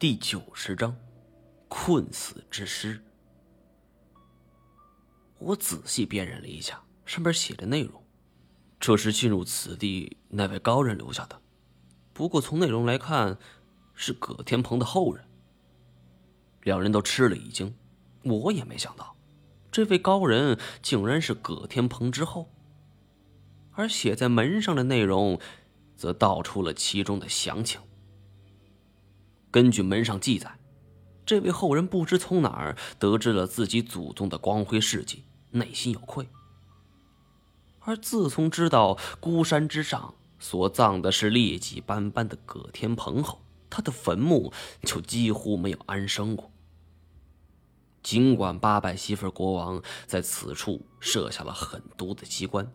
第九十章，困死之师。我仔细辨认了一下上面写的内容，这是进入此地那位高人留下的。不过从内容来看，是葛天鹏的后人。两人都吃了一惊，我也没想到，这位高人竟然是葛天鹏之后。而写在门上的内容，则道出了其中的详情。根据门上记载，这位后人不知从哪儿得知了自己祖宗的光辉事迹，内心有愧。而自从知道孤山之上所葬的是劣迹斑斑的葛天鹏后，他的坟墓就几乎没有安生过。尽管八百媳妇国王在此处设下了狠毒的机关，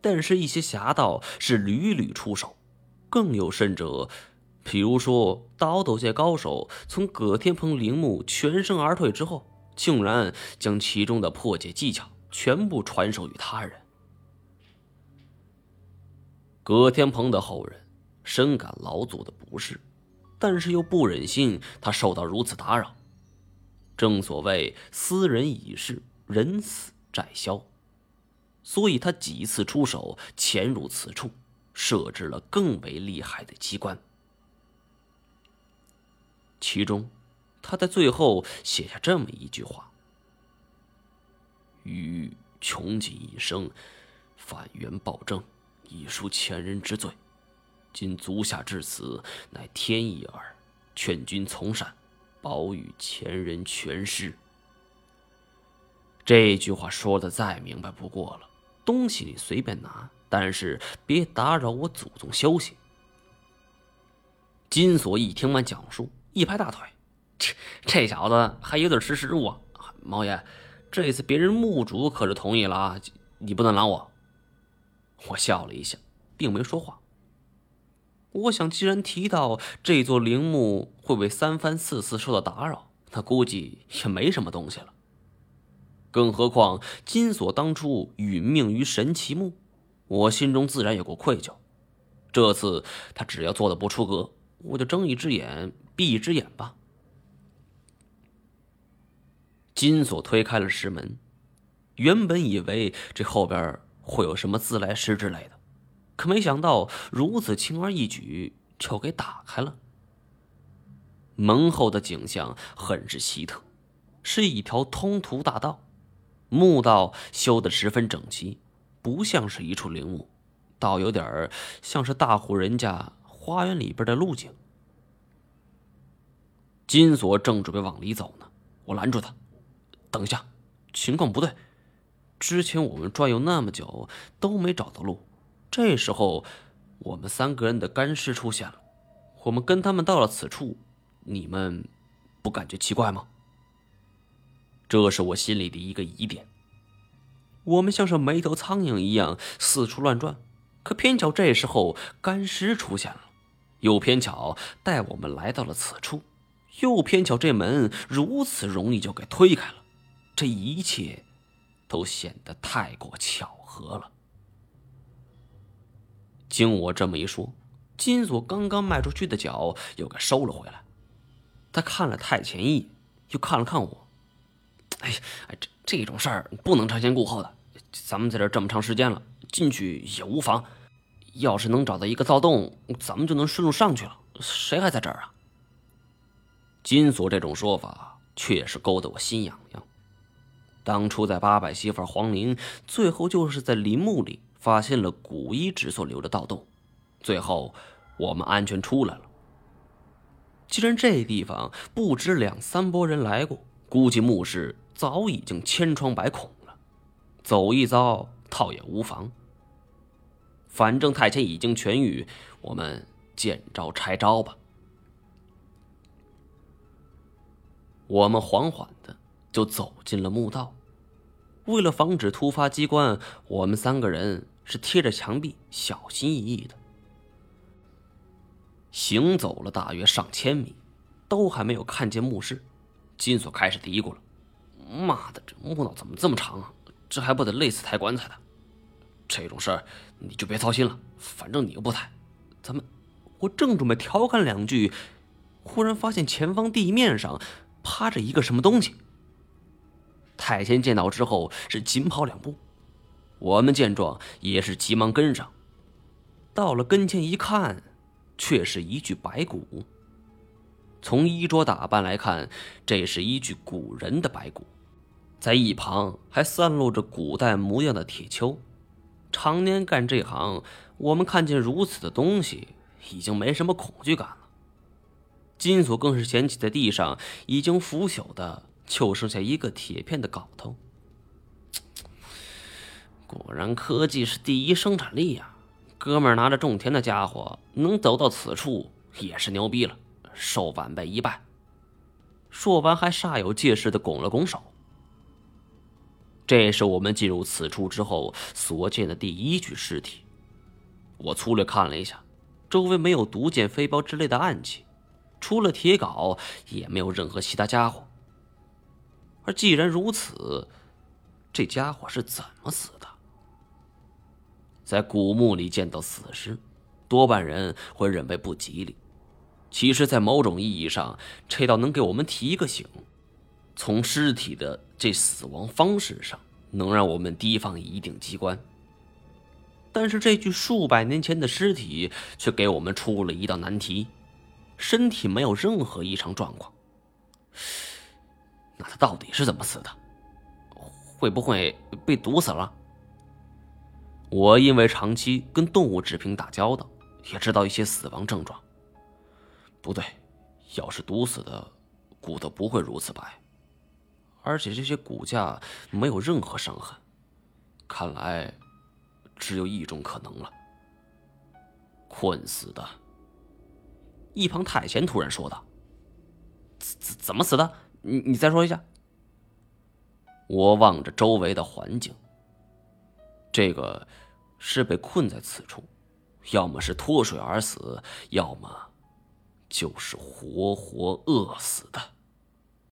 但是，一些侠盗是屡屡出手，更有甚者。比如说，刀斗界高手从葛天鹏陵墓全身而退之后，竟然将其中的破解技巧全部传授于他人。葛天鹏的后人深感老祖的不是，但是又不忍心他受到如此打扰。正所谓“斯人已逝，人死债消”，所以他几次出手潜入此处，设置了更为厉害的机关。其中，他在最后写下这么一句话：“于穷尽一生，反元暴政，以赎前人之罪。今足下至此，乃天意耳。劝君从善，保与前人全尸。”这句话说的再明白不过了。东西你随便拿，但是别打扰我祖宗休息。金锁一听完讲述。一拍大腿，这这小子还有点识时务啊！毛爷，这次别人墓主可是同意了啊，你不能拦我。我笑了一下，并没说话。我想，既然提到这座陵墓会为三番四次受到打扰，那估计也没什么东西了。更何况金锁当初殒命于神奇墓，我心中自然有过愧疚。这次他只要做的不出格，我就睁一只眼。闭一只眼吧。金锁推开了石门，原本以为这后边会有什么自来石之类的，可没想到如此轻而易举就给打开了。门后的景象很是奇特，是一条通途大道，墓道修得十分整齐，不像是一处陵墓，倒有点像是大户人家花园里边的路径。金锁正准备往里走呢，我拦住他：“等一下，情况不对。之前我们转悠那么久都没找到路，这时候我们三个人的干尸出现了，我们跟他们到了此处，你们不感觉奇怪吗？”这是我心里的一个疑点。我们像是没头苍蝇一样四处乱转，可偏巧这时候干尸出现了，又偏巧带我们来到了此处。又偏巧这门如此容易就给推开了，这一切都显得太过巧合了。经我这么一说，金锁刚刚迈出去的脚又给收了回来。他看了太前一，又看了看我。哎呀，这这种事儿不能瞻前顾后的。咱们在这这么长时间了，进去也无妨。要是能找到一个灶洞，咱们就能顺路上去了。谁还在这儿啊？金锁这种说法确实勾得我心痒痒。当初在八百媳妇皇陵，最后就是在陵墓里发现了古一指所留的盗洞，最后我们安全出来了。既然这地方不止两三拨人来过，估计墓室早已经千疮百孔了，走一遭倒也无妨。反正太监已经痊愈，我们见招拆招吧。我们缓缓的就走进了墓道，为了防止突发机关，我们三个人是贴着墙壁，小心翼翼的行走了大约上千米，都还没有看见墓室。金锁开始嘀咕了：“妈的，这墓道怎么这么长啊？这还不得累死抬棺材的？这种事儿你就别操心了，反正你又不抬。咱们……我正准备调侃两句，忽然发现前方地面上趴着一个什么东西。太监见到之后是紧跑两步，我们见状也是急忙跟上。到了跟前一看，却是一具白骨。从衣着打扮来看，这是一具古人的白骨，在一旁还散落着古代模样的铁锹。常年干这行，我们看见如此的东西，已经没什么恐惧感了。金锁更是捡起在地上已经腐朽的，就剩下一个铁片的镐头。果然，科技是第一生产力呀！哥们儿拿着种田的家伙能走到此处，也是牛逼了，受晚辈一拜。说完，还煞有介事的拱了拱手。这是我们进入此处之后所见的第一具尸体。我粗略看了一下，周围没有毒箭、飞镖之类的暗器。除了铁镐，也没有任何其他家伙。而既然如此，这家伙是怎么死的？在古墓里见到死尸，多半人会认为不吉利。其实，在某种意义上，这倒能给我们提一个醒：从尸体的这死亡方式上，能让我们提防一定机关。但是，这具数百年前的尸体却给我们出了一道难题。身体没有任何异常状况，那他到底是怎么死的？会不会被毒死了？我因为长期跟动物制品打交道，也知道一些死亡症状。不对，要是毒死的，骨头不会如此白，而且这些骨架没有任何伤痕。看来，只有一种可能了：困死的。一旁太贤突然说道：“怎怎怎么死的？你你再说一下。”我望着周围的环境，这个是被困在此处，要么是脱水而死，要么就是活活饿死的。